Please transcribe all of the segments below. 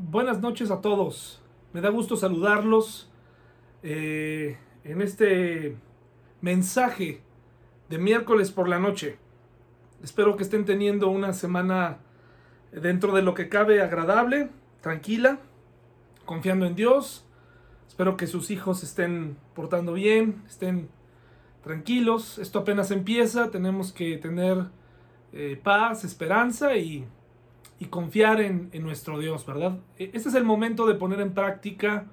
Buenas noches a todos. Me da gusto saludarlos eh, en este mensaje de miércoles por la noche. Espero que estén teniendo una semana dentro de lo que cabe agradable, tranquila, confiando en Dios. Espero que sus hijos estén portando bien, estén tranquilos. Esto apenas empieza, tenemos que tener eh, paz, esperanza y y confiar en, nuestro Dios, ¿verdad? Este es el momento de poner en práctica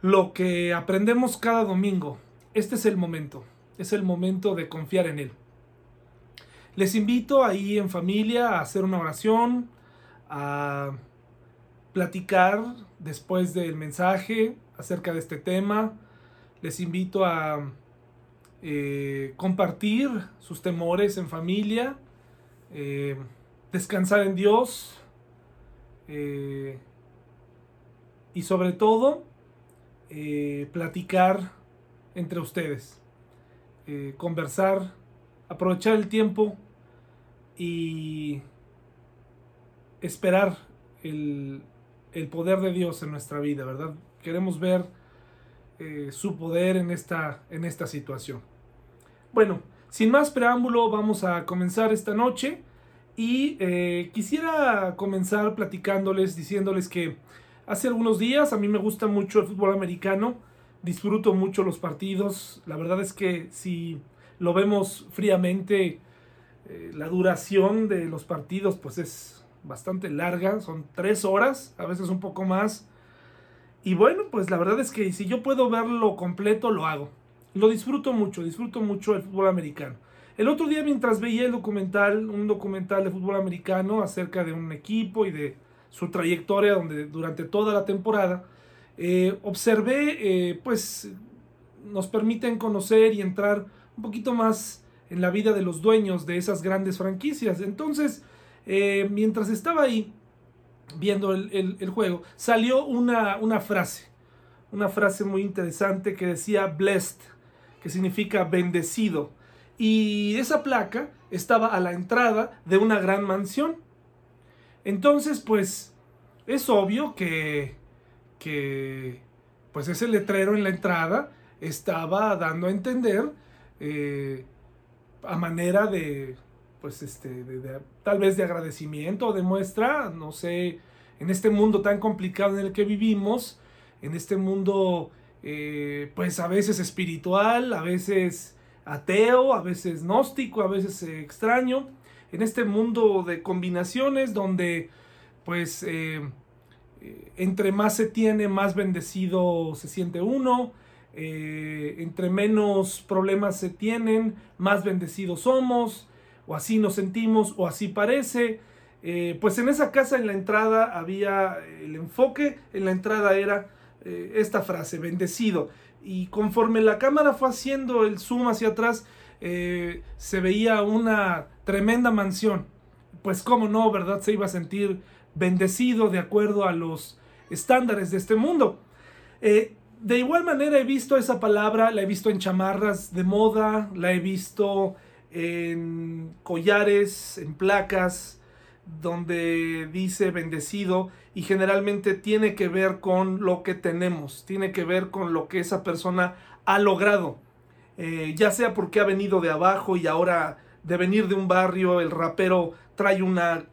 lo que aprendemos cada domingo. Este es el momento, es el momento de confiar en Él. Les invito ahí en familia a hacer una oración, a platicar después del mensaje acerca de este tema. Les invito a eh, compartir sus temores en familia. Eh, descansar en Dios eh, y sobre todo eh, platicar entre ustedes, eh, conversar, aprovechar el tiempo y esperar el, el, poder de Dios en nuestra vida, ¿verdad? Queremos ver su poder en esta, en esta situación. Bueno, sin más preámbulo, vamos a comenzar esta noche. Y eh, quisiera comenzar platicándoles, diciéndoles que hace algunos días a mí me gusta mucho el fútbol americano, disfruto mucho los partidos, la verdad es que si lo vemos fríamente, eh, la duración de los partidos pues es bastante larga, son tres horas, a veces un poco más. Y bueno, pues la verdad es que si yo puedo verlo completo, lo hago. Lo disfruto mucho, disfruto mucho el fútbol americano. El otro día mientras veía el documental, un documental de fútbol americano acerca de un equipo y de su trayectoria donde, durante toda la temporada, eh, observé, eh, pues nos permiten conocer y entrar un poquito más en la vida de los dueños de esas grandes franquicias. Entonces, eh, mientras estaba ahí viendo el, juego, salió una, una, frase, una frase muy interesante que decía blessed, que significa bendecido y esa placa estaba a la entrada de una gran mansión. Entonces, pues, es obvio que, que pues ese letrero en la entrada estaba dando a entender eh, a manera de, pues, este, tal vez de agradecimiento o de muestra, no sé, en este mundo tan complicado en el que vivimos, en este mundo, eh, pues, a veces espiritual, a veces ateo, a veces gnóstico, a veces extraño, en este mundo de combinaciones donde pues eh, eh, entre más se tiene, más bendecido se siente uno, eh, entre menos problemas se tienen, más bendecidos somos, o así nos sentimos, o así parece. pues en esa casa en la entrada había el enfoque, en la entrada era esta frase, bendecido y conforme la cámara fue haciendo el zoom hacia atrás, eh, se veía una tremenda mansión. Pues cómo no, ¿verdad? Se iba a sentir bendecido de acuerdo a los estándares de este mundo. Eh, de igual manera he visto esa palabra, la he visto en chamarras de moda, la he visto en collares, en placas, donde dice bendecido y generalmente tiene que ver con lo que tenemos, tiene que ver con lo que esa persona ha logrado, eh, ya sea porque ha venido de abajo y ahora de venir de un barrio el rapero trae una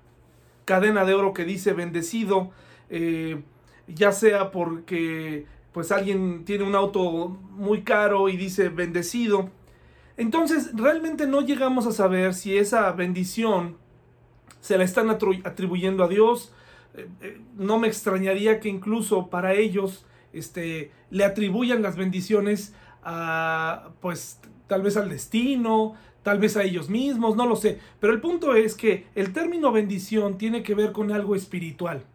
cadena de oro que dice bendecido, eh, ya sea porque pues alguien tiene un auto muy caro y dice bendecido. Entonces realmente no llegamos a saber si esa bendición se la están atribuyendo a Dios. Eh, eh, no me extrañaría que incluso para ellos este, le atribuyan las bendiciones a, pues, tal vez al destino, tal vez a ellos mismos, no lo sé. Pero el punto es que el término bendición tiene que ver con algo espiritual.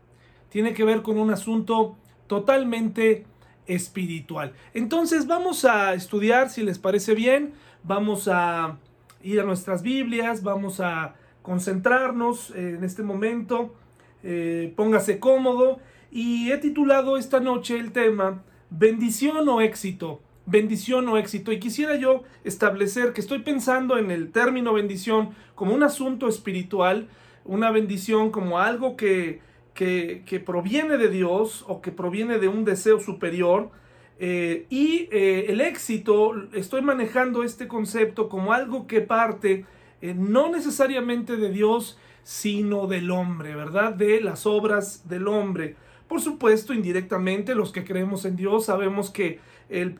Tiene que ver con un asunto totalmente espiritual. Entonces vamos a estudiar, si les parece bien, vamos a ir a nuestras Biblias, vamos a concentrarnos en este momento. Eh, póngase cómodo. Y he titulado esta noche el tema Bendición o éxito. Bendición o éxito. Y quisiera yo establecer que estoy pensando en el término bendición como un asunto espiritual, una bendición como algo que, que, proviene de Dios o que proviene de un deseo superior. Eh, y eh, el éxito, estoy manejando este concepto como algo que parte eh, no necesariamente de Dios, sino del hombre, ¿verdad? De las obras del hombre. Por supuesto, indirectamente, los que creemos en Dios sabemos que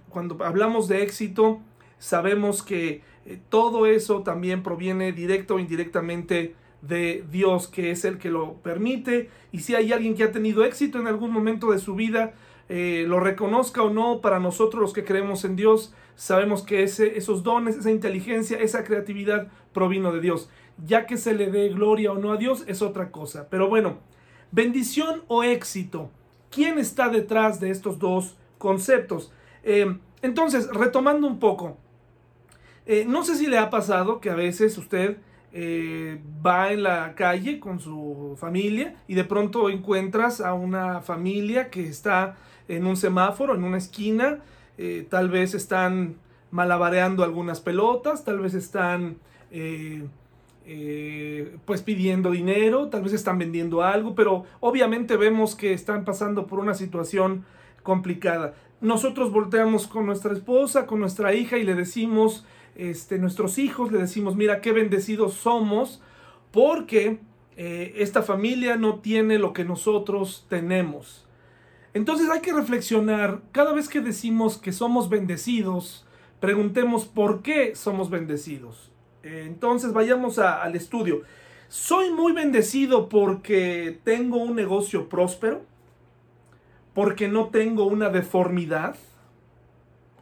cuando hablamos de éxito, sabemos que todo eso también proviene directo o indirectamente de Dios, que es el que lo permite. Y si hay alguien que ha tenido éxito en algún momento de su vida, eh, lo reconozca o no, para nosotros los que creemos en Dios, sabemos que ese, esos dones, esa inteligencia, esa creatividad provino de Dios. Ya que se le dé gloria o no a Dios es otra cosa. Pero bueno, bendición o éxito. ¿Quién está detrás de estos dos conceptos? Eh, entonces, retomando un poco, eh, no sé si le ha pasado que a veces usted eh, va en la calle con su familia y de pronto encuentras a una familia que está en un semáforo, en una esquina, tal vez están malabareando algunas pelotas, tal vez están eh, pues pidiendo dinero, tal vez están vendiendo algo, pero obviamente vemos que están pasando por una situación complicada. Nosotros volteamos con nuestra esposa, con nuestra hija y le decimos, este, nuestros hijos, le decimos, mira qué bendecidos somos, porque eh, esta familia no tiene lo que nosotros tenemos. Entonces hay que reflexionar, cada vez que decimos que somos bendecidos, preguntemos por qué somos bendecidos. Entonces vayamos al estudio. Soy muy bendecido porque tengo un negocio próspero, porque no tengo una deformidad,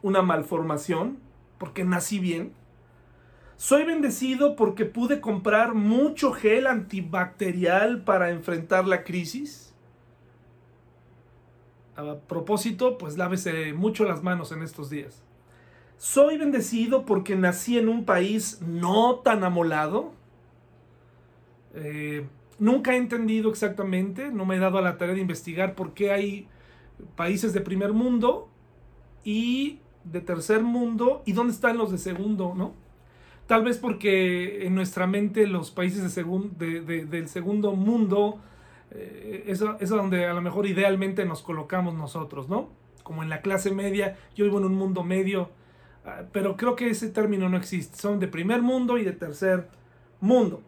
una malformación, porque nací bien. Soy bendecido porque pude comprar mucho gel antibacterial para enfrentar la crisis. A propósito, pues lávese mucho las manos en estos días. Soy bendecido porque nací en un país no tan amolado. Eh, nunca he entendido exactamente, no me he dado a la tarea de investigar por qué hay países de primer mundo y de tercer mundo y dónde están los de segundo, ¿no? Tal vez porque en nuestra mente los países de del segundo mundo, eh, eso, es donde a lo mejor idealmente nos colocamos nosotros, ¿no? Como en la clase media, yo vivo en un mundo medio, pero creo que ese término no existe, son de primer mundo y de tercer mundo.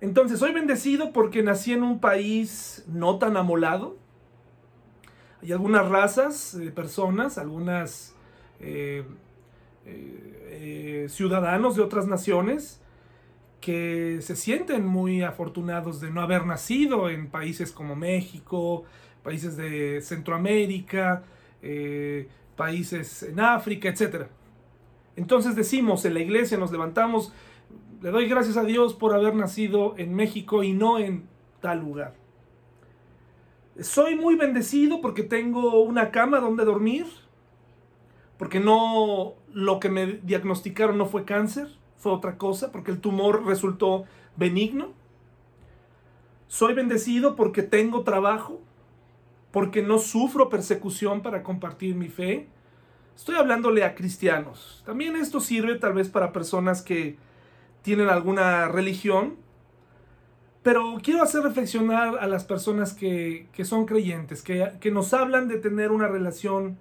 Entonces, soy bendecido porque nací en un país no tan amolado. Hay algunas razas de personas, algunas eh, eh, ciudadanos de otras naciones que se sienten muy afortunados de no haber nacido en países como México, países de Centroamérica, eh, países en África, etc. Entonces decimos en la iglesia, nos levantamos, le doy gracias a Dios por haber nacido en México y no en tal lugar. Soy muy bendecido porque tengo una cama donde dormir, porque no lo que me diagnosticaron no fue cáncer, fue otra cosa, porque el tumor resultó benigno. Soy bendecido porque tengo trabajo, porque no sufro persecución para compartir mi fe. Estoy hablándole a cristianos. También esto sirve tal vez para personas que tienen alguna religión, pero quiero hacer reflexionar a las personas que, son creyentes, que, que nos hablan de tener una relación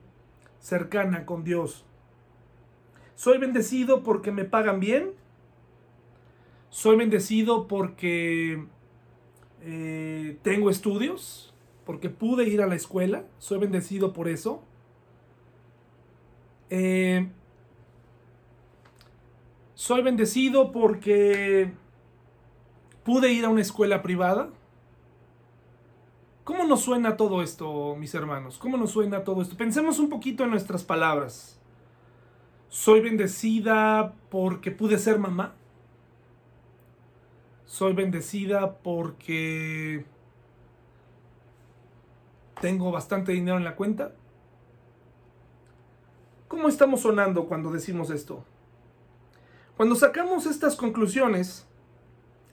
cercana con Dios. Soy bendecido porque me pagan bien. Soy bendecido porque eh, tengo estudios, porque pude ir a la escuela. Soy bendecido por eso. Eh, soy bendecido porque pude ir a una escuela privada. ¿Cómo nos suena todo esto, mis hermanos? ¿Cómo nos suena todo esto? Pensemos un poquito en nuestras palabras. Soy bendecida porque pude ser mamá. Soy bendecida porque tengo bastante dinero en la cuenta. ¿Cómo estamos sonando cuando decimos esto? Cuando sacamos estas conclusiones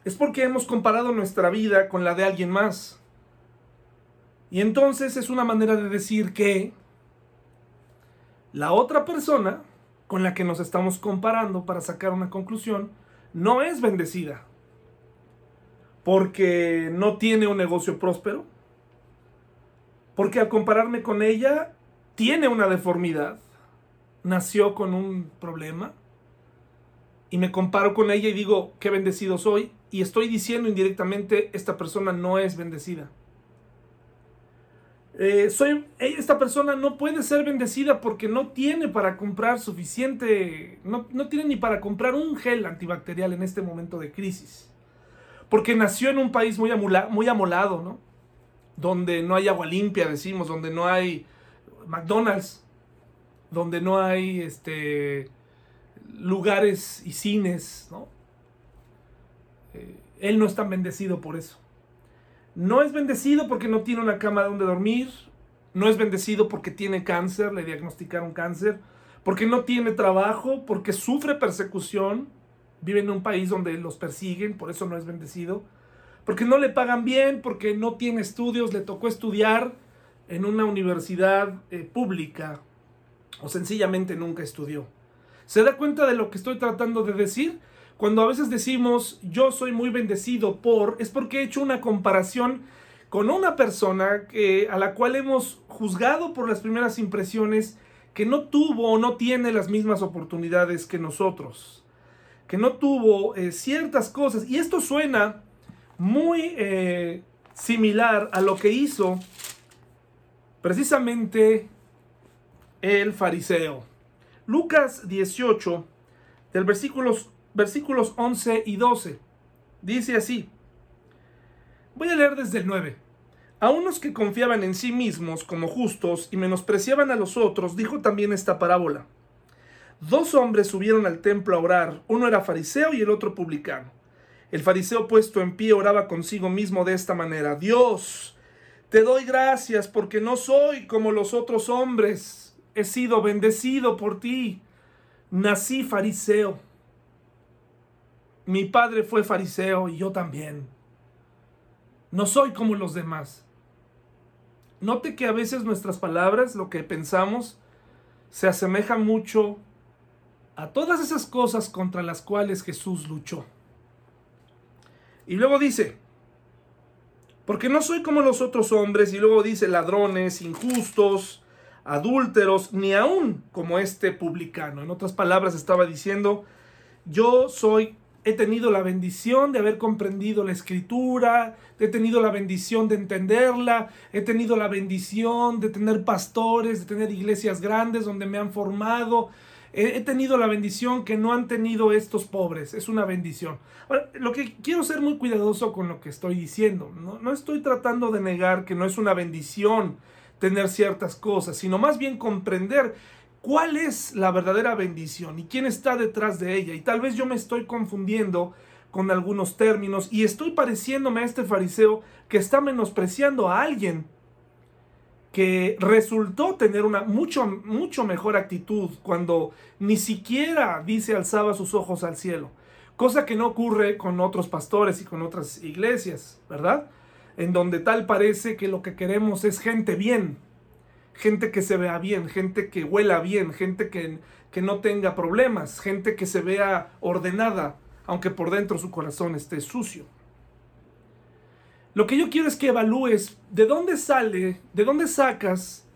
es porque hemos comparado nuestra vida con la de alguien más. Y entonces es una manera de decir que la otra persona con la que nos estamos comparando para sacar una conclusión no es bendecida. Porque no tiene un negocio próspero, Porque al compararme con ella, tiene una deformidad, nació con un problema, y me comparo con ella y digo, qué bendecido soy, y estoy diciendo indirectamente, esta persona no es bendecida. Eh, soy, esta persona no puede ser bendecida porque no tiene para comprar suficiente, no, no tiene ni para comprar un gel antibacterial en este momento de crisis. Porque nació en un país muy, muy amolado, ¿no? Donde no hay agua limpia, decimos, donde no hay McDonald's, donde no hay este, lugares y cines, ¿no? Eh, él no es tan bendecido por eso. No es bendecido porque no tiene una cama donde dormir. No es bendecido porque tiene cáncer, le diagnosticaron cáncer. Porque no tiene trabajo, porque sufre persecución. Vive en un país donde los persiguen, por eso no es bendecido. Porque no le pagan bien, porque no tiene estudios, le tocó estudiar en una universidad eh, pública o sencillamente nunca estudió. ¿Se da cuenta de lo que estoy tratando de decir? Cuando a veces decimos yo soy muy bendecido por, es porque he hecho una comparación con una persona que, a la cual hemos juzgado por las primeras impresiones que no tuvo o no tiene las mismas oportunidades que nosotros, que no tuvo eh, ciertas cosas. Y esto suena muy eh, similar a lo que hizo precisamente el fariseo. Lucas 18, del versículos versículos 11 y 12. Dice así. Voy a leer desde el 9. A unos que confiaban en sí mismos como justos y menospreciaban a los otros, dijo también esta parábola. Dos hombres subieron al templo a orar, uno era fariseo y el otro publicano. El fariseo puesto en pie oraba consigo mismo de esta manera, Dios, te doy gracias porque no soy como los otros hombres, he sido bendecido por ti, nací fariseo mi padre fue fariseo y yo también. No soy como los demás. Note que a veces nuestras palabras, lo que pensamos, se asemeja mucho a todas esas cosas contra las cuales Jesús luchó. Y luego dice, porque no soy como los otros hombres, y luego dice ladrones, injustos, adúlteros, ni aún como este publicano. En otras palabras estaba diciendo, yo soy he tenido la bendición de haber comprendido la escritura, he tenido la bendición de entenderla, he tenido la bendición de tener pastores, de tener iglesias grandes donde me han formado, he, tenido la bendición que no han tenido estos pobres, es una bendición. Lo que quiero ser muy cuidadoso con lo que estoy diciendo, no, no estoy tratando de negar que no es una bendición tener ciertas cosas, sino más bien comprender cuál es la verdadera bendición y quién está detrás de ella. Y tal vez yo me estoy confundiendo con algunos términos y estoy pareciéndome a este fariseo que está menospreciando a alguien que resultó tener una mucho, mucho mejor actitud cuando ni siquiera dice alzaba sus ojos al cielo. Cosa que no ocurre con otros pastores y con otras iglesias, ¿verdad? En donde tal parece que lo que queremos es gente bien, gente que se vea bien, gente que huela bien, gente que, que no tenga problemas, gente que se vea ordenada, aunque por dentro su corazón esté sucio. Lo que yo quiero es que evalúes de dónde sale, de dónde sacas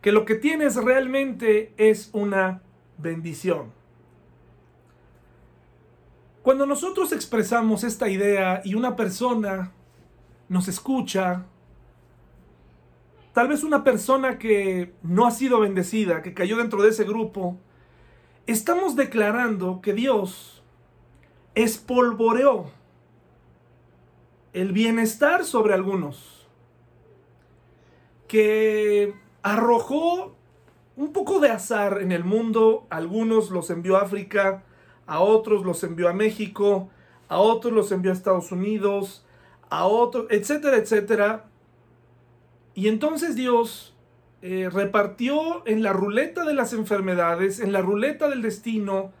que lo que tienes realmente es una bendición. Cuando nosotros expresamos esta idea y una persona nos escucha, Tal vez una persona que no ha sido bendecida, que cayó dentro de ese grupo, estamos declarando que Dios espolvoreó el bienestar sobre algunos, que arrojó un poco de azar en el mundo, algunos los envió a África, a otros los envió a México, a otros los envió a Estados Unidos, a otros, etcétera, etcétera, y entonces Dios eh, repartió en la ruleta de las enfermedades, en la ruleta del destino,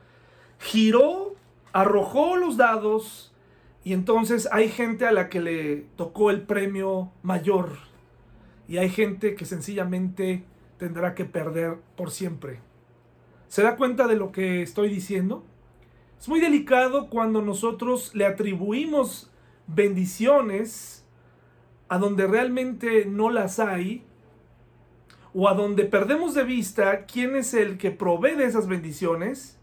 giró, arrojó los dados y entonces hay gente a la que le tocó el premio mayor y hay gente que sencillamente tendrá que perder por siempre. ¿Se da cuenta de lo que estoy diciendo? Es muy delicado cuando nosotros le atribuimos bendiciones a donde realmente no las hay o a donde perdemos de vista quién es el que provee de esas bendiciones,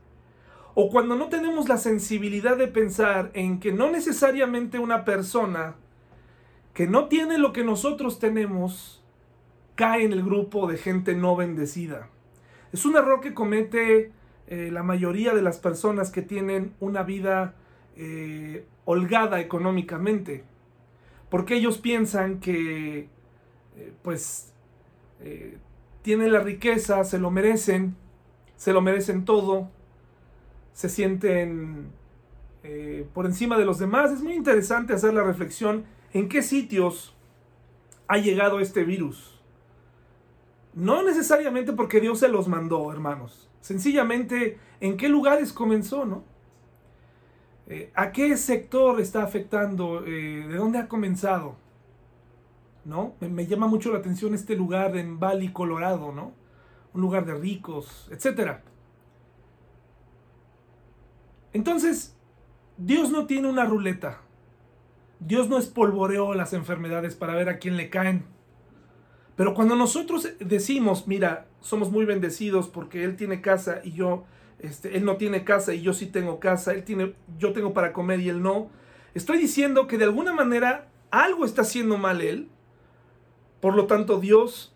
o cuando no tenemos la sensibilidad de pensar en que no necesariamente una persona que no tiene lo que nosotros tenemos cae en el grupo de gente no bendecida. Es un error que comete eh, la mayoría de las personas que tienen una vida eh, holgada económicamente, porque ellos piensan que eh, pues tienen la riqueza, se lo merecen, se lo merecen todo, se sienten por encima de los demás. Es muy interesante hacer la reflexión en qué sitios ha llegado este virus. No necesariamente porque Dios se los mandó, hermanos. Sencillamente, ¿en qué lugares comenzó, no? Eh, ¿A qué sector está afectando? Eh, ¿De dónde ha comenzado? ¿No? Me, llama mucho la atención este lugar en Valley, Colorado, ¿no? Un lugar de ricos, etc. Entonces, Dios no tiene una ruleta. Dios no espolvoreó las enfermedades para ver a quién le caen. Pero cuando nosotros decimos, mira, somos muy bendecidos porque Él tiene casa y yo, este, Él no tiene casa y yo sí tengo casa, Él tiene, yo tengo para comer y Él no, estoy diciendo que de alguna manera algo está haciendo mal Él, por lo tanto Dios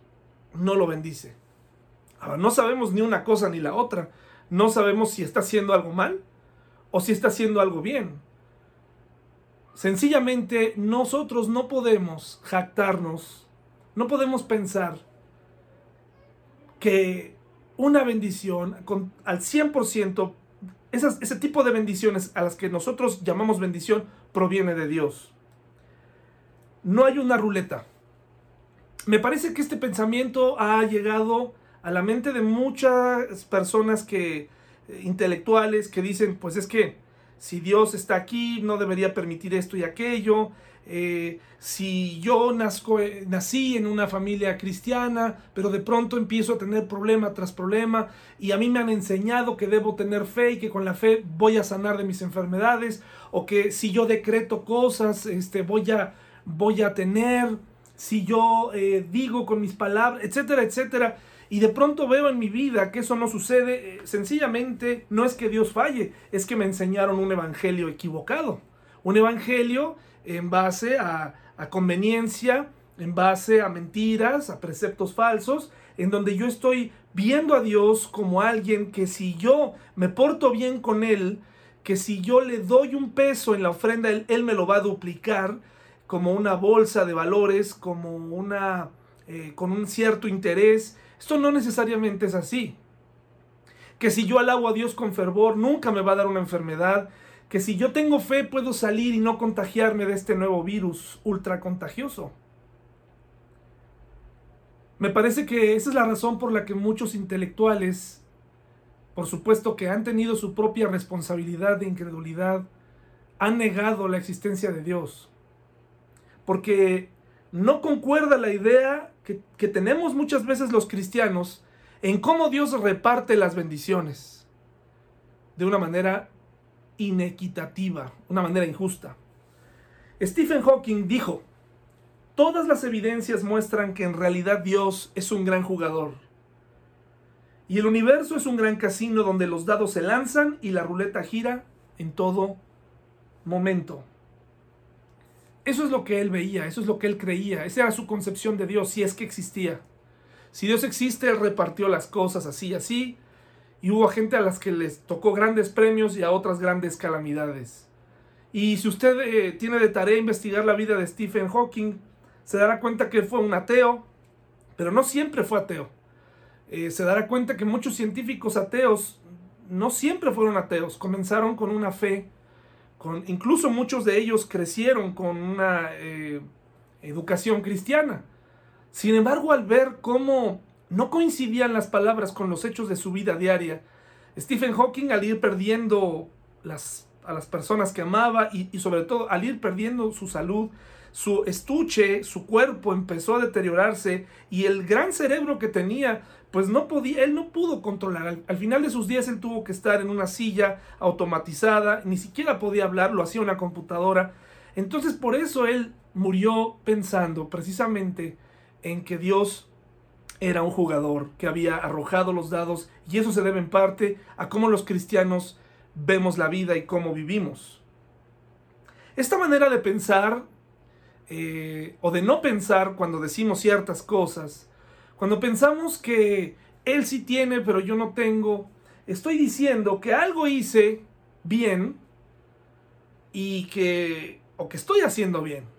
no lo bendice. Ahora, no sabemos ni una cosa ni la otra, no sabemos si está haciendo algo mal o si está haciendo algo bien. Sencillamente nosotros no podemos jactarnos no podemos pensar que una bendición con, al 100%, esas, ese tipo de bendiciones a las que nosotros llamamos bendición, proviene de Dios. No hay una ruleta. Me parece que este pensamiento ha llegado a la mente de muchas personas que eh, intelectuales que dicen, pues es que si Dios está aquí, no debería permitir esto y aquello. Eh, si yo eh, nací en una familia cristiana, pero de pronto empiezo a tener problema tras problema y a mí me han enseñado que debo tener fe y que con la fe voy a sanar de mis enfermedades, o que si yo decreto cosas, este, voy, a, voy a tener, si yo eh, digo con mis palabras, etcétera, etcétera y de pronto veo en mi vida que eso no sucede, sencillamente no es que Dios falle, es que me enseñaron un evangelio equivocado. Un evangelio en base a, conveniencia, en base a mentiras, a preceptos falsos, en donde yo estoy viendo a Dios como alguien que si yo me porto bien con Él, que si yo le doy un peso en la ofrenda, Él, me lo va a duplicar como una bolsa de valores, como una, eh, con un cierto interés. Esto no necesariamente es así. Que si yo alabo a Dios con fervor, nunca me va a dar una enfermedad que si yo tengo fe puedo salir y no contagiarme de este nuevo virus ultra contagioso. Me parece que esa es la razón por la que muchos intelectuales, por supuesto que han tenido su propia responsabilidad de incredulidad, han negado la existencia de Dios. Porque no concuerda la idea que, que tenemos muchas veces los cristianos en cómo Dios reparte las bendiciones de una manera inequitativa, una manera injusta. Stephen Hawking dijo, todas las evidencias muestran que en realidad Dios es un gran jugador. Y el universo es un gran casino donde los dados se lanzan y la ruleta gira en todo momento. Eso es lo que él veía, eso es lo que él creía, esa era su concepción de Dios, si es que existía. Si Dios existe, él repartió las cosas así así, y hubo gente a las que les tocó grandes premios y a otras grandes calamidades. Y si usted eh, tiene de tarea investigar la vida de Stephen Hawking, se dará cuenta que fue un ateo, pero no siempre fue ateo. Eh, se dará cuenta que muchos científicos ateos no siempre fueron ateos, comenzaron con una fe, con, incluso muchos de ellos crecieron con una eh, educación cristiana. Sin embargo, al ver cómo no coincidían las palabras con los hechos de su vida diaria. Stephen Hawking al ir perdiendo las, a las personas que amaba y, sobre todo al ir perdiendo su salud, su estuche, su cuerpo empezó a deteriorarse y el gran cerebro que tenía, pues no podía, él no pudo controlar. Al, al, final de sus días él tuvo que estar en una silla automatizada, ni siquiera podía hablar, lo hacía una computadora. Entonces por eso él murió pensando precisamente en que Dios era un jugador que había arrojado los dados y eso se debe en parte a cómo los cristianos vemos la vida y cómo vivimos. Esta manera de pensar eh, o de no pensar cuando decimos ciertas cosas, cuando pensamos que él sí tiene pero yo no tengo, estoy diciendo que algo hice bien y que o que estoy haciendo bien.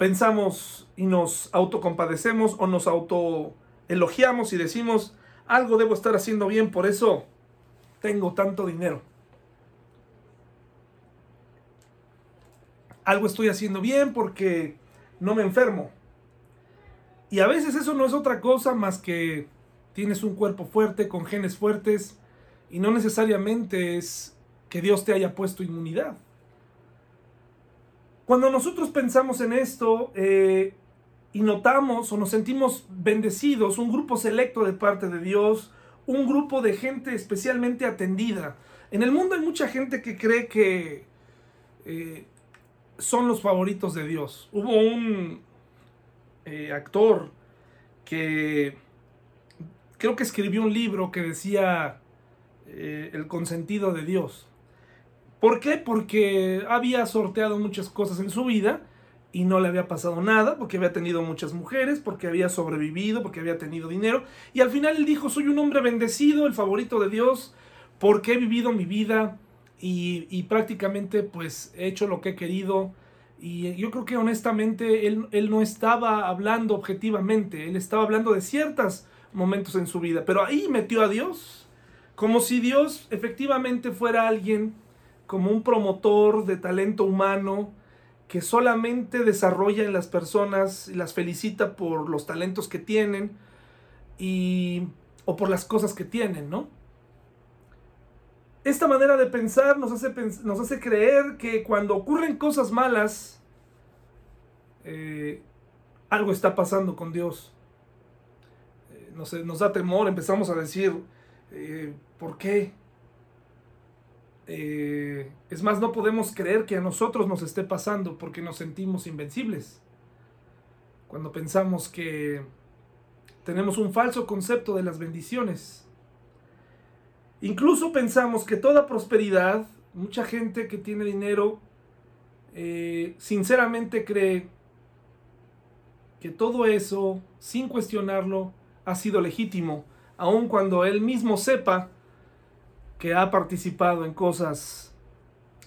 Pensamos y nos autocompadecemos o nos autoelogiamos y decimos algo debo estar haciendo bien, por eso tengo tanto dinero. Algo estoy haciendo bien porque no me enfermo. Y a veces eso no es otra cosa más que tienes un cuerpo fuerte, con genes fuertes, y no necesariamente es que Dios te haya puesto inmunidad. Cuando nosotros pensamos en esto eh, y notamos o nos sentimos bendecidos, un grupo selecto de parte de Dios, un grupo de gente especialmente atendida. En el mundo hay mucha gente que cree que eh, son los favoritos de Dios. Hubo un eh, actor que creo que escribió un libro que decía el consentido de Dios. ¿Por qué? Porque había sorteado muchas cosas en su vida y no le había pasado nada, porque había tenido muchas mujeres, porque había sobrevivido, porque había tenido dinero. Y al final él dijo, soy un hombre bendecido, el favorito de Dios, porque he vivido mi vida y, prácticamente pues he hecho lo que he querido. Y yo creo que honestamente él, él no estaba hablando objetivamente, él estaba hablando de ciertos momentos en su vida, pero ahí metió a Dios, como si Dios efectivamente fuera alguien como un promotor de talento humano que solamente desarrolla en las personas y las felicita por los talentos que tienen y, o por las cosas que tienen, ¿no? Esta manera de pensar nos hace, nos hace creer que cuando ocurren cosas malas, eh, algo está pasando con Dios. Eh, nos, da temor, empezamos a decir, eh, ¿por qué? Eh, es más, no podemos creer que a nosotros nos esté pasando porque nos sentimos invencibles. Cuando pensamos que tenemos un falso concepto de las bendiciones. Incluso pensamos que toda prosperidad, mucha gente que tiene dinero, eh, sinceramente cree que todo eso, sin cuestionarlo, ha sido legítimo, aun cuando él mismo sepa que ha participado en cosas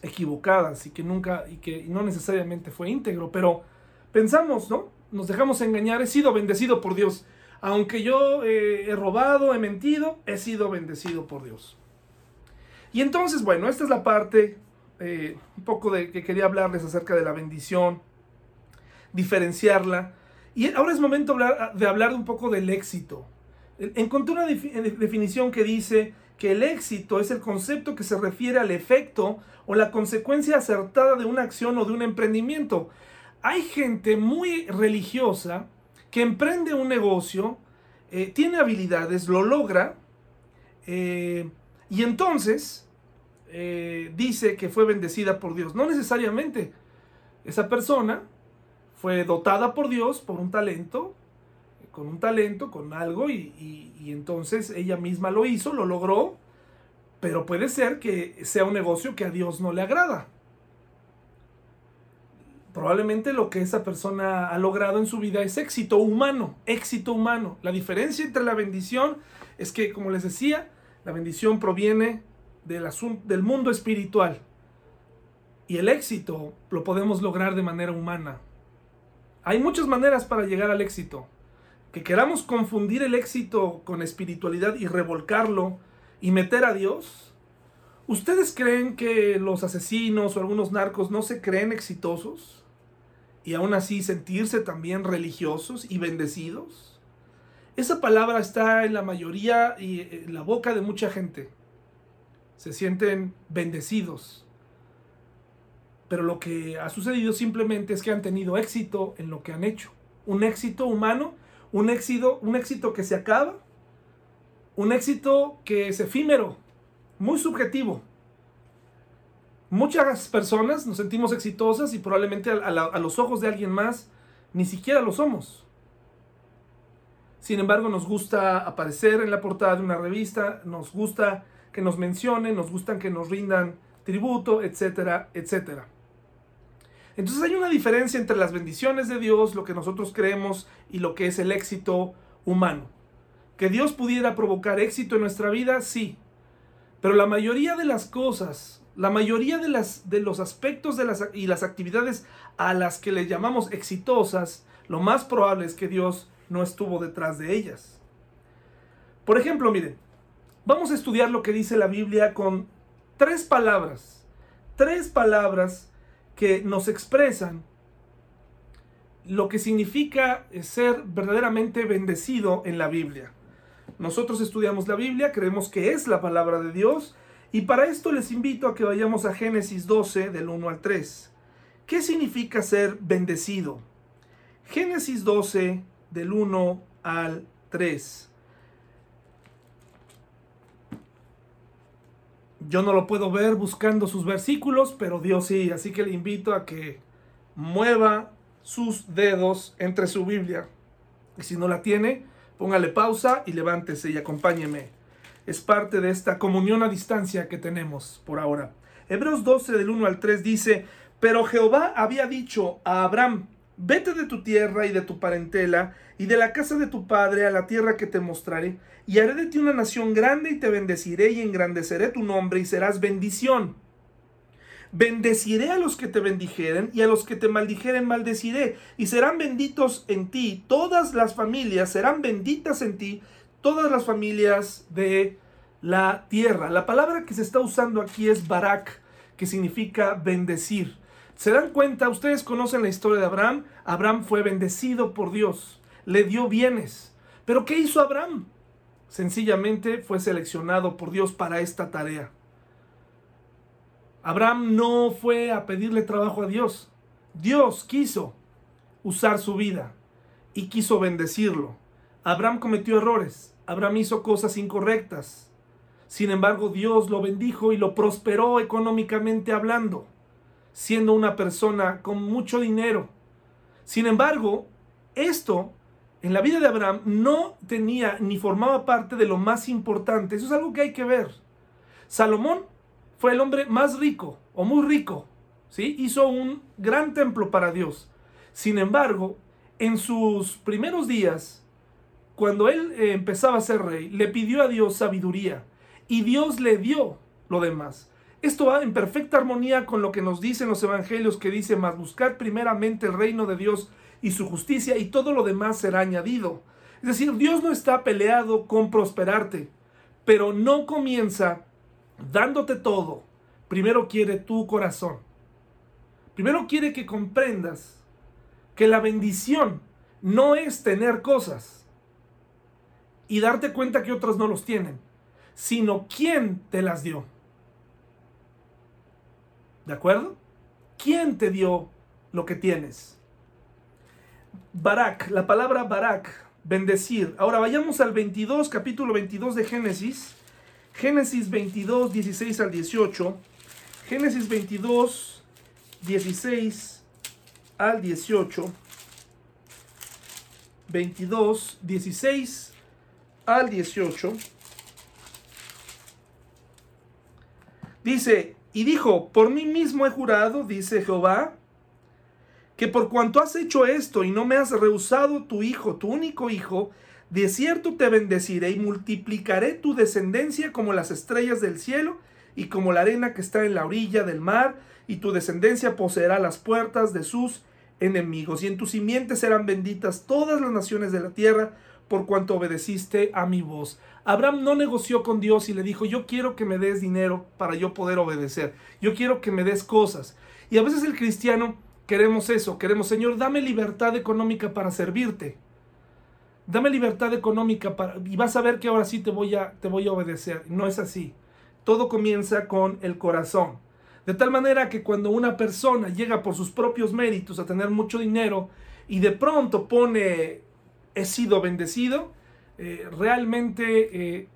equivocadas y que nunca y que no necesariamente fue íntegro, pero pensamos, ¿no? Nos dejamos engañar, he sido bendecido por Dios. Aunque yo eh, he robado, he mentido, he sido bendecido por Dios. Y entonces, bueno, esta es la parte eh, un poco de que quería hablarles acerca de la bendición, diferenciarla. Y ahora es momento de hablar un poco del éxito. Encontré una definición que dice que el éxito es el concepto que se refiere al efecto o la consecuencia acertada de una acción o de un emprendimiento. Hay gente muy religiosa que emprende un negocio, eh, tiene habilidades, lo logra, eh, y entonces eh, dice que fue bendecida por Dios. No necesariamente. Esa persona fue dotada por Dios por un talento, con un talento, con algo, y, entonces ella misma lo hizo, lo logró, pero puede ser que sea un negocio que a Dios no le agrada. Probablemente lo que esa persona ha logrado en su vida es éxito humano, éxito humano. La diferencia entre la bendición es que, como les decía, la bendición proviene del, del mundo espiritual. Y el éxito lo podemos lograr de manera humana. Hay muchas maneras para llegar al éxito que queramos confundir el éxito con espiritualidad y revolcarlo y meter a Dios? ¿Ustedes creen que los asesinos o algunos narcos no se creen exitosos y aún así sentirse también religiosos y bendecidos? Esa palabra está en la mayoría y en la boca de mucha gente. Se sienten bendecidos. Pero lo que ha sucedido simplemente es que han tenido éxito en lo que han hecho. Un éxito humano un éxito, un éxito que se acaba, un éxito que es efímero, muy subjetivo. Muchas personas nos sentimos exitosas y probablemente a, los ojos de alguien más ni siquiera lo somos. Sin embargo, nos gusta aparecer en la portada de una revista, nos gusta que nos mencionen, nos gustan que nos rindan tributo, etcétera, etcétera. Entonces hay una diferencia entre las bendiciones de Dios, lo que nosotros creemos y lo que es el éxito humano. Que Dios pudiera provocar éxito en nuestra vida, sí. Pero la mayoría de las cosas, la mayoría de, las, de los aspectos de las, y las actividades a las que le llamamos exitosas, lo más probable es que Dios no estuvo detrás de ellas. Por ejemplo, miren, vamos a estudiar lo que dice la Biblia con tres palabras. Tres palabras que nos expresan lo que significa ser verdaderamente bendecido en la Biblia. Nosotros estudiamos la Biblia, creemos que es la palabra de Dios, y para esto les invito a que vayamos a Génesis 12 del 1 al 3. ¿Qué significa ser bendecido? Génesis 12 del 1 al 3. Yo no lo puedo ver buscando sus versículos, pero Dios sí, así que le invito a que mueva sus dedos entre su Biblia. Y si no la tiene, póngale pausa y levántese y acompáñeme. Es parte de esta comunión a distancia que tenemos por ahora. Hebreos 12 del 1 al 3 dice, pero Jehová había dicho a Abraham, Vete de tu tierra y de tu parentela y de la casa de tu padre a la tierra que te mostraré, y haré de ti una nación grande y te bendeciré y engrandeceré tu nombre y serás bendición. Bendeciré a los que te bendijeren y a los que te maldijeren maldeciré, y serán benditos en ti todas las familias, serán benditas en ti todas las familias de la tierra. La palabra que se está usando aquí es barak, que significa bendecir. ¿Se dan cuenta? Ustedes conocen la historia de Abraham. Abraham fue bendecido por Dios, le dio bienes. Pero ¿qué hizo Abraham? Sencillamente fue seleccionado por Dios para esta tarea. Abraham no fue a pedirle trabajo a Dios. Dios quiso usar su vida y quiso bendecirlo. Abraham cometió errores. Abraham hizo cosas incorrectas. Sin embargo, Dios lo bendijo y lo prosperó económicamente hablando siendo una persona con mucho dinero. Sin embargo, esto en la vida de Abraham no tenía ni formaba parte de lo más importante. Eso es algo que hay que ver. Salomón fue el hombre más rico o muy rico. ¿sí? Hizo un gran templo para Dios. Sin embargo, en sus primeros días, cuando él eh, empezaba a ser rey, le pidió a Dios sabiduría y Dios le dio lo demás. Esto va en perfecta armonía con lo que nos dicen los evangelios que dice, más buscar primeramente el reino de Dios y su justicia y todo lo demás será añadido. Es decir, Dios no está peleado con prosperarte, pero no comienza dándote todo. Primero quiere tu corazón. Primero quiere que comprendas que la bendición no es tener cosas y darte cuenta que otros no los tienen, sino quién te las dio. ¿De acuerdo? ¿Quién te dio lo que tienes? Barak, la palabra Barak, bendecir. Ahora vayamos al 22, capítulo 22 de Génesis. Génesis 22, 16 al 18. Génesis 22, 16 al 18. 22, 16 al 18. Dice, y dijo, por mí mismo he jurado, dice Jehová, que por cuanto has hecho esto y no me has rehusado tu hijo, tu único hijo, de cierto te bendeciré y multiplicaré tu descendencia como las estrellas del cielo y como la arena que está en la orilla del mar, y tu descendencia poseerá las puertas de sus enemigos, y en tu simiente serán benditas todas las naciones de la tierra, por cuanto obedeciste a mi voz. Abraham no negoció con Dios y le dijo, yo quiero que me des dinero para yo poder obedecer, yo quiero que me des cosas. Y a veces el cristiano queremos eso, queremos, Señor, dame libertad económica para servirte. Dame libertad económica para, y vas a ver que ahora sí te voy a, te voy a obedecer. No es así. Todo comienza con el corazón. De tal manera que cuando una persona llega por sus propios méritos a tener mucho dinero y de pronto pone he sido bendecido, eh, realmente eh,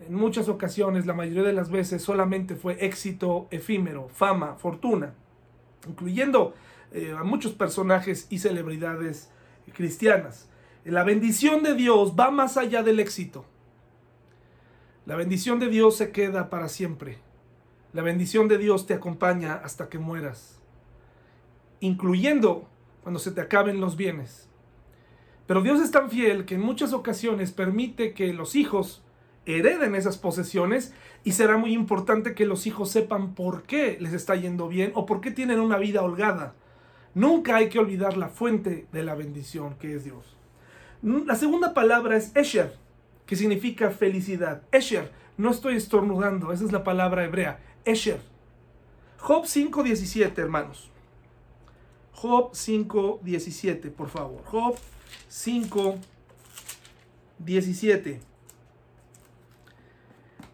en muchas ocasiones, la mayoría de las veces, solamente fue éxito efímero, fama, fortuna, incluyendo eh, a muchos personajes y celebridades cristianas. La bendición de Dios va más allá del éxito. La bendición de Dios se queda para siempre. La bendición de Dios te acompaña hasta que mueras, incluyendo cuando se te acaben los bienes. Pero Dios es tan fiel que en muchas ocasiones permite que los hijos hereden esas posesiones y será muy importante que los hijos sepan por qué les está yendo bien o por qué tienen una vida holgada. Nunca hay que olvidar la fuente de la bendición que es Dios. La segunda palabra es Esher, que significa felicidad. Esher, no estoy estornudando, esa es la palabra hebrea. Esher. Job 5.17, hermanos. Job 5.17, por favor. Job 5.17.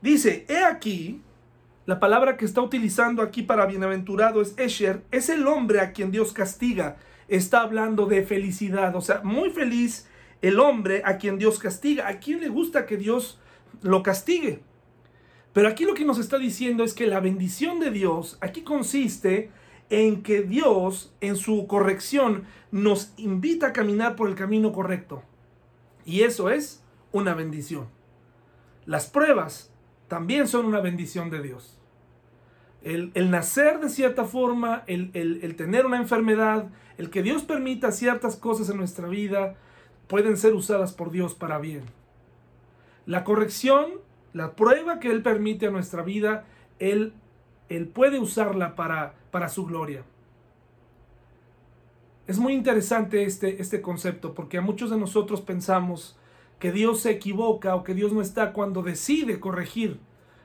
Dice, he aquí, la palabra que está utilizando aquí para bienaventurado es Esher, es el hombre a quien Dios castiga. Está hablando de felicidad, o sea, muy feliz el hombre a quien Dios castiga. ¿A quién le gusta que Dios lo castigue? Pero aquí lo que nos está diciendo es que la bendición de Dios aquí consiste en que Dios en su corrección nos invita a caminar por el camino correcto. Y eso es una bendición. Las pruebas también son una bendición de Dios. El, nacer de cierta forma, el, el tener una enfermedad, el que Dios permita ciertas cosas en nuestra vida, pueden ser usadas por Dios para bien. La corrección, la prueba que Él permite a nuestra vida, Él, él puede usarla para, para su gloria. Es muy interesante este, este concepto porque a muchos de nosotros pensamos que Dios se equivoca o que Dios no está cuando decide corregir.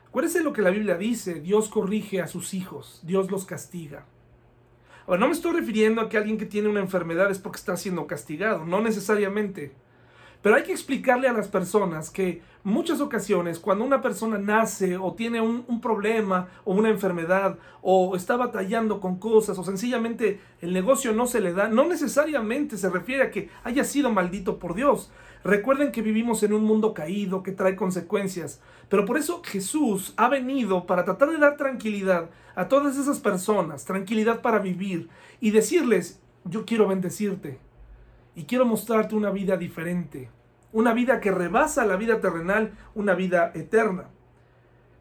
Acuérdense lo que la Biblia dice, Dios corrige a sus hijos, Dios los castiga. Ahora, no me estoy refiriendo a que alguien que tiene una enfermedad es porque está siendo castigado, no necesariamente. Pero hay que explicarle a las personas que muchas ocasiones cuando una persona nace o tiene un, problema o una enfermedad o está batallando con cosas o sencillamente el negocio no se le da, no necesariamente se refiere a que haya sido maldito por Dios, Recuerden que vivimos en un mundo caído que trae consecuencias, pero por eso Jesús ha venido para tratar de dar tranquilidad a todas esas personas, tranquilidad para vivir y decirles, yo quiero bendecirte y quiero mostrarte una vida diferente, una vida que rebasa la vida terrenal, una vida eterna.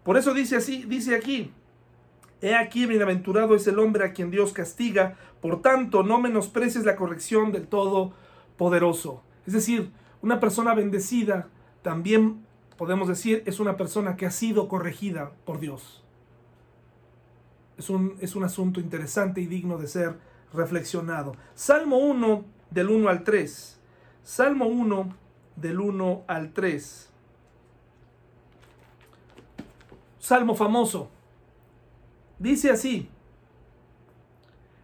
Por eso dice así, dice aquí, He aquí bienaventurado es el hombre a quien Dios castiga, por tanto no menosprecies la corrección del Todopoderoso. Es decir, una persona bendecida también podemos decir es una persona que ha sido corregida por Dios. Es un, es un asunto interesante y digno de ser reflexionado. Salmo 1 del 1 al 3. Salmo 1 del 1 al 3. Salmo famoso. Dice así.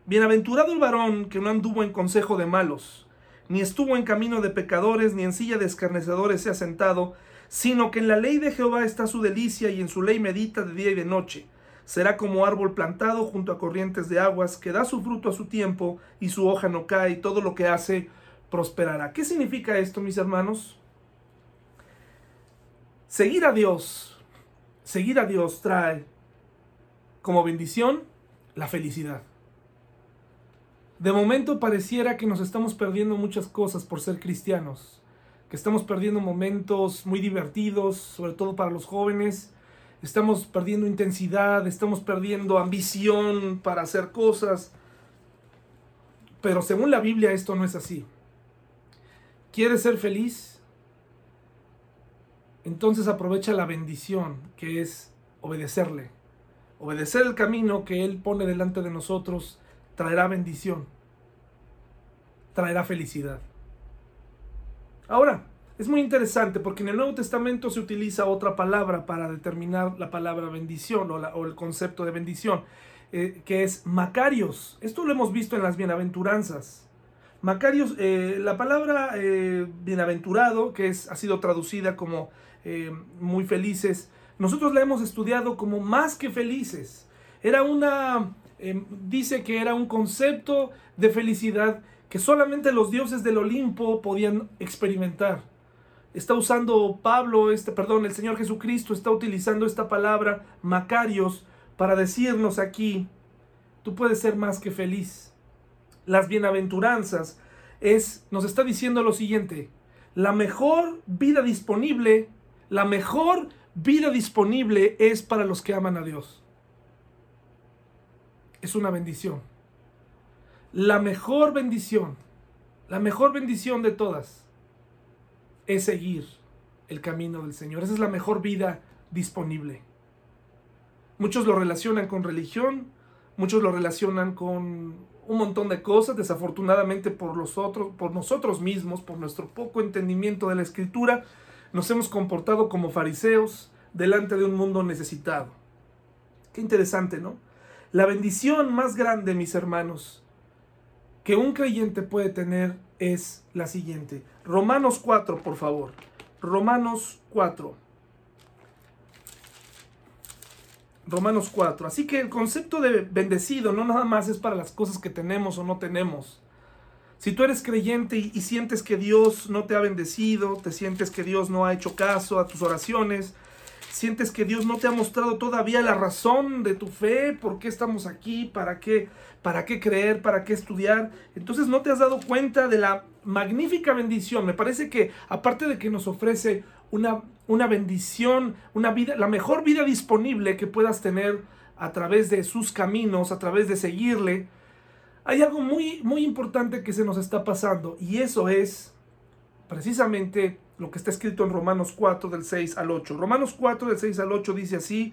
Bienaventurado el varón que no anduvo en consejo de malos ni estuvo en camino de pecadores, ni en silla de escarnecedores se ha sentado, sino que en la ley de Jehová está su delicia y en su ley medita de día y de noche. Será como árbol plantado junto a corrientes de aguas, que da su fruto a su tiempo y su hoja no cae, y todo lo que hace prosperará. ¿Qué significa esto, mis hermanos? Seguir a Dios, seguir a Dios trae como bendición la felicidad. De momento pareciera que nos estamos perdiendo muchas cosas por ser cristianos, que estamos perdiendo momentos muy divertidos, sobre todo para los jóvenes, estamos perdiendo intensidad, estamos perdiendo ambición para hacer cosas, pero según la Biblia esto no es así. ¿Quieres ser feliz? Entonces aprovecha la bendición que es obedecerle. Obedecer el camino que Él pone delante de nosotros traerá bendición, traerá felicidad. Ahora, es muy interesante porque en el Nuevo Testamento se utiliza otra palabra para determinar la palabra bendición o, el concepto de bendición, eh, que es Macarios. Esto lo hemos visto en las bienaventuranzas. Macarios, eh, la palabra eh, bienaventurado, que es, ha sido traducida como muy felices, nosotros la hemos estudiado como más que felices. Era una Em, dice que era un concepto de felicidad que solamente los dioses del Olimpo podían experimentar. Está usando Pablo, este, perdón, el Señor Jesucristo está utilizando esta palabra Macarios para decirnos aquí, tú puedes ser más que feliz. Las bienaventuranzas es, nos está diciendo lo siguiente, la mejor vida disponible, la mejor vida disponible es para los que aman a Dios. Es una bendición. La mejor bendición, la mejor bendición de todas es seguir el camino del Señor. Esa es la mejor vida disponible. Muchos lo relacionan con religión, muchos lo relacionan con un montón de cosas, desafortunadamente por, los otros, por nosotros mismos, por nuestro poco entendimiento de la escritura, nos hemos comportado como fariseos delante de un mundo necesitado. Qué interesante, ¿no? La bendición más grande, mis hermanos, que un creyente puede tener es la siguiente. Romanos 4, por favor. Romanos 4. Romanos 4. Así que el concepto de bendecido no nada más es para las cosas que tenemos o no tenemos. Si tú eres creyente y, sientes que Dios no te ha bendecido, te sientes que Dios no ha hecho caso a tus oraciones, sientes que Dios no te ha mostrado todavía la razón de tu fe, por qué estamos aquí, para qué, para qué creer, para qué estudiar, entonces no te has dado cuenta de la magnífica bendición. Me parece que aparte de que nos ofrece una, una bendición, una vida, la mejor vida disponible que puedas tener a través de sus caminos, a través de seguirle, hay algo muy, muy importante que se nos está pasando y eso es precisamente lo que está escrito en Romanos 4 del 6 al 8. Romanos 4 del 6 al 8 dice así,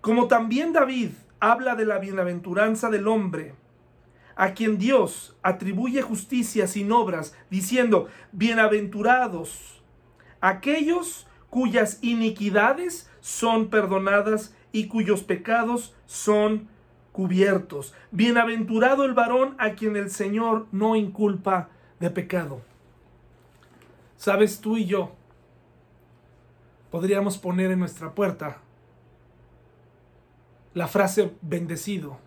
como también David habla de la bienaventuranza del hombre, a quien Dios atribuye justicia sin obras, diciendo, bienaventurados aquellos cuyas iniquidades son perdonadas y cuyos pecados son cubiertos. Bienaventurado el varón a quien el Señor no inculpa de pecado. Sabes, tú y yo podríamos poner en nuestra puerta la frase bendecido.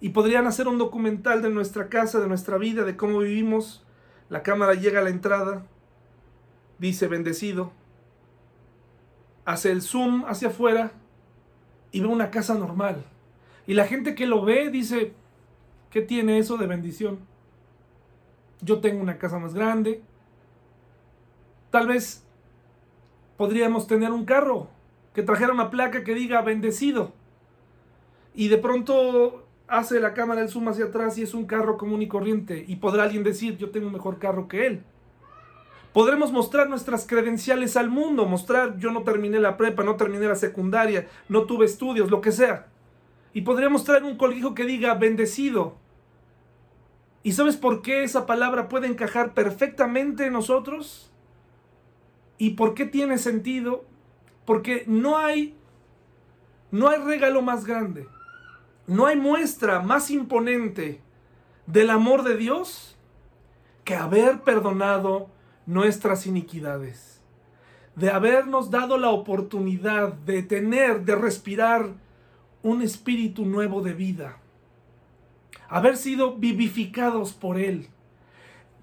Y podrían hacer un documental de nuestra casa, de nuestra vida, de cómo vivimos. La cámara llega a la entrada, dice bendecido, hace el zoom hacia afuera y ve una casa normal. Y la gente que lo ve dice, ¿qué tiene eso de bendición? Yo tengo una casa más grande. Tal vez podríamos tener un carro que trajera una placa que diga bendecido. Y de pronto hace la cámara el zoom hacia atrás y es un carro común y corriente. Y podrá alguien decir, yo tengo un mejor carro que él. Podremos mostrar nuestras credenciales al mundo, mostrar yo no terminé la prepa, no terminé la secundaria, no tuve estudios, lo que sea. Y podríamos traer un colijo que diga bendecido. ¿Y sabes por qué esa palabra puede encajar perfectamente en nosotros? ¿Y por qué tiene sentido? Porque no hay no hay regalo más grande. No hay muestra más imponente del amor de Dios que haber perdonado nuestras iniquidades. De habernos dado la oportunidad de tener, de respirar un espíritu nuevo de vida, haber sido vivificados por Él,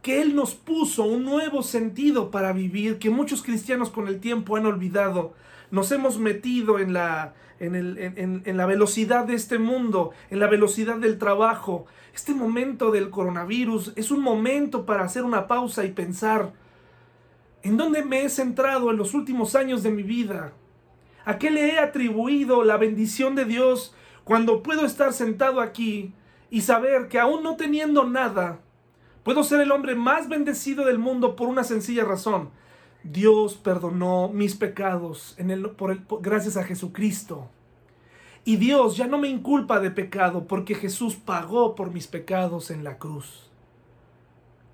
que Él nos puso un nuevo sentido para vivir, que muchos cristianos con el tiempo han olvidado. Nos hemos metido en la, en, el, en, en la velocidad de este mundo, en la velocidad del trabajo. Este momento del coronavirus es un momento para hacer una pausa y pensar, ¿en dónde me he centrado en los últimos años de mi vida? ¿A qué le he atribuido la bendición de Dios cuando puedo estar sentado aquí y saber que aún no teniendo nada, puedo ser el hombre más bendecido del mundo por una sencilla razón? Dios perdonó mis pecados en el, por el, gracias a Jesucristo. Y Dios ya no me inculpa de pecado porque Jesús pagó por mis pecados en la cruz.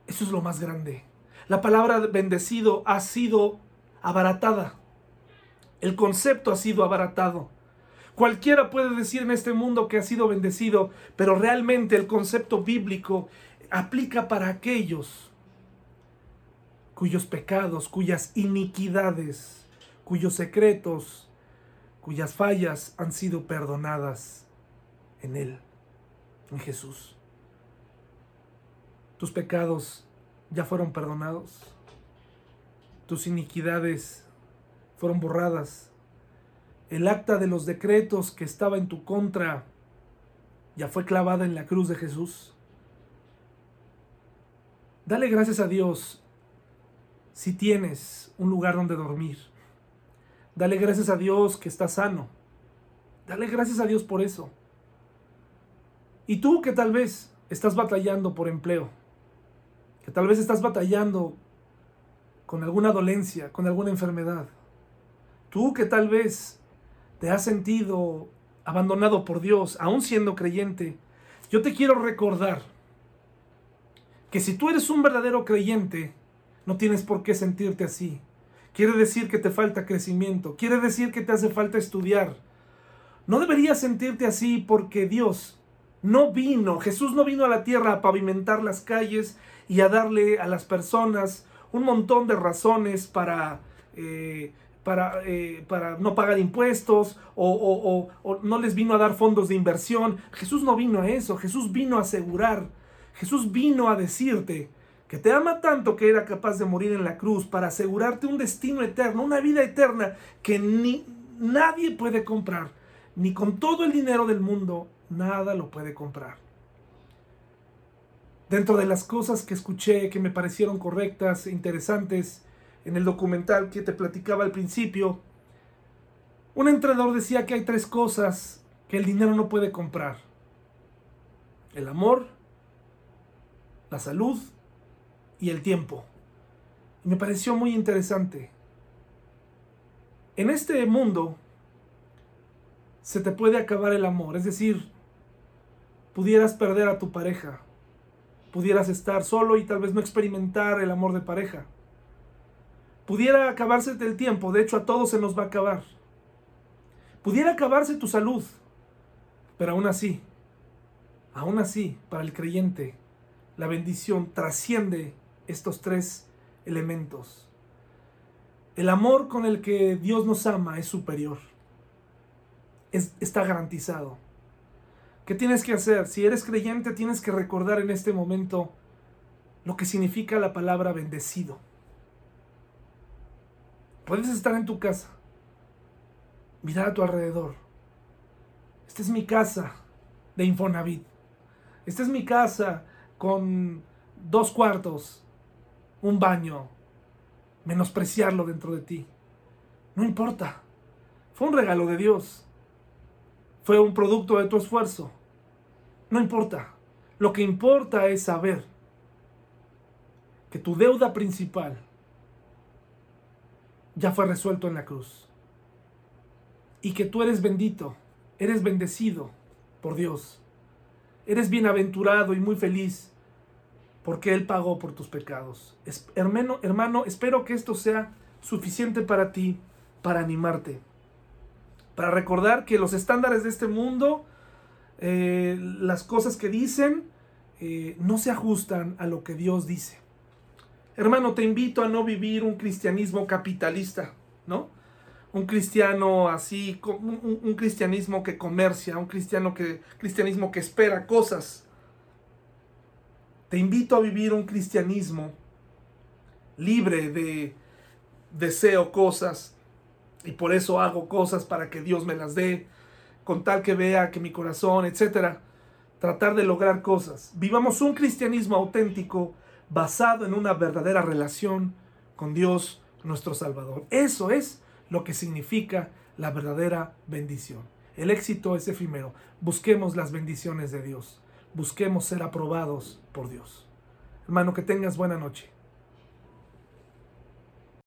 Eso es lo más grande. La palabra bendecido ha sido abaratada. El concepto ha sido abaratado. Cualquiera puede decir en este mundo que ha sido bendecido, pero realmente el concepto bíblico aplica para aquellos cuyos pecados, cuyas iniquidades, cuyos secretos, cuyas fallas han sido perdonadas en Él, en Jesús. Tus pecados ya fueron perdonados. Tus iniquidades fueron borradas. El acta de los decretos que estaba en tu contra ya fue clavada en la cruz de Jesús. Dale gracias a Dios si tienes un lugar donde dormir. Dale gracias a Dios que estás sano. Dale gracias a Dios por eso. Y tú que tal vez estás batallando por empleo, que tal vez estás batallando con alguna dolencia, con alguna enfermedad, tú que tal vez te has sentido abandonado por Dios, aún siendo creyente, yo te quiero recordar que si tú eres un verdadero creyente, no tienes por qué sentirte así. Quiere decir que te falta crecimiento, quiere decir que te hace falta estudiar. No deberías sentirte así porque Dios no vino, Jesús no vino a la tierra a pavimentar las calles y a darle a las personas un montón de razones para, eh, para, eh, para no pagar impuestos o, o no les vino a dar fondos de inversión. Jesús no vino a eso, Jesús vino a asegurar, Jesús vino a decirte que te ama tanto que era capaz de morir en la cruz para asegurarte un destino eterno, una vida eterna que ni nadie puede comprar, ni con todo el dinero del mundo, nada lo puede comprar. Dentro de las cosas que escuché que me parecieron correctas e interesantes en el documental que te platicaba al principio, un entrenador decía que hay tres cosas que el dinero no puede comprar. El amor, la salud y el tiempo. Me pareció muy interesante. En este mundo se te puede acabar el amor, es decir, pudieras perder a tu pareja, pudieras estar solo y tal vez no experimentar el amor de pareja. Pudiera acabarse el tiempo, de hecho a todos se nos va a acabar. Pudiera acabarse tu salud, pero aún así, aún así, para el creyente, la bendición trasciende estos tres elementos. El amor con el que Dios nos ama es superior. está garantizado. ¿Qué tienes que hacer? Si eres creyente, tienes que recordar en este momento lo que significa la palabra bendecido. Puedes estar en tu casa, mirar a tu alrededor. Esta es mi casa de Infonavit. Esta es mi casa con dos cuartos, un baño, menospreciarlo dentro de ti. No importa. Fue un regalo de Dios. Fue un producto de tu esfuerzo. No importa. Lo que importa es saber que tu deuda principal ya fue resuelto en la cruz. Y que tú eres bendito, eres bendecido por Dios. Eres bienaventurado y muy feliz porque Él pagó por tus pecados. hermano, hermano, espero que esto sea suficiente para ti, para animarte, para recordar que los estándares de este mundo, eh, las cosas que dicen, eh, no se ajustan a lo que Dios dice. Hermano, te invito a no vivir un cristianismo capitalista, ¿no? Un cristiano así, un, cristianismo que comercia, un cristiano que, cristianismo que espera cosas te invito a vivir un cristianismo libre de deseo cosas y por eso hago cosas para que Dios me las dé, con tal que vea que mi corazón, etcétera, tratar de lograr cosas. Vivamos un cristianismo auténtico basado en una verdadera relación con Dios, nuestro Salvador. Eso es lo que significa la verdadera bendición. El éxito es efímero. Busquemos las bendiciones de Dios busquemos ser aprobados por Dios. Hermano, que tengas buena noche.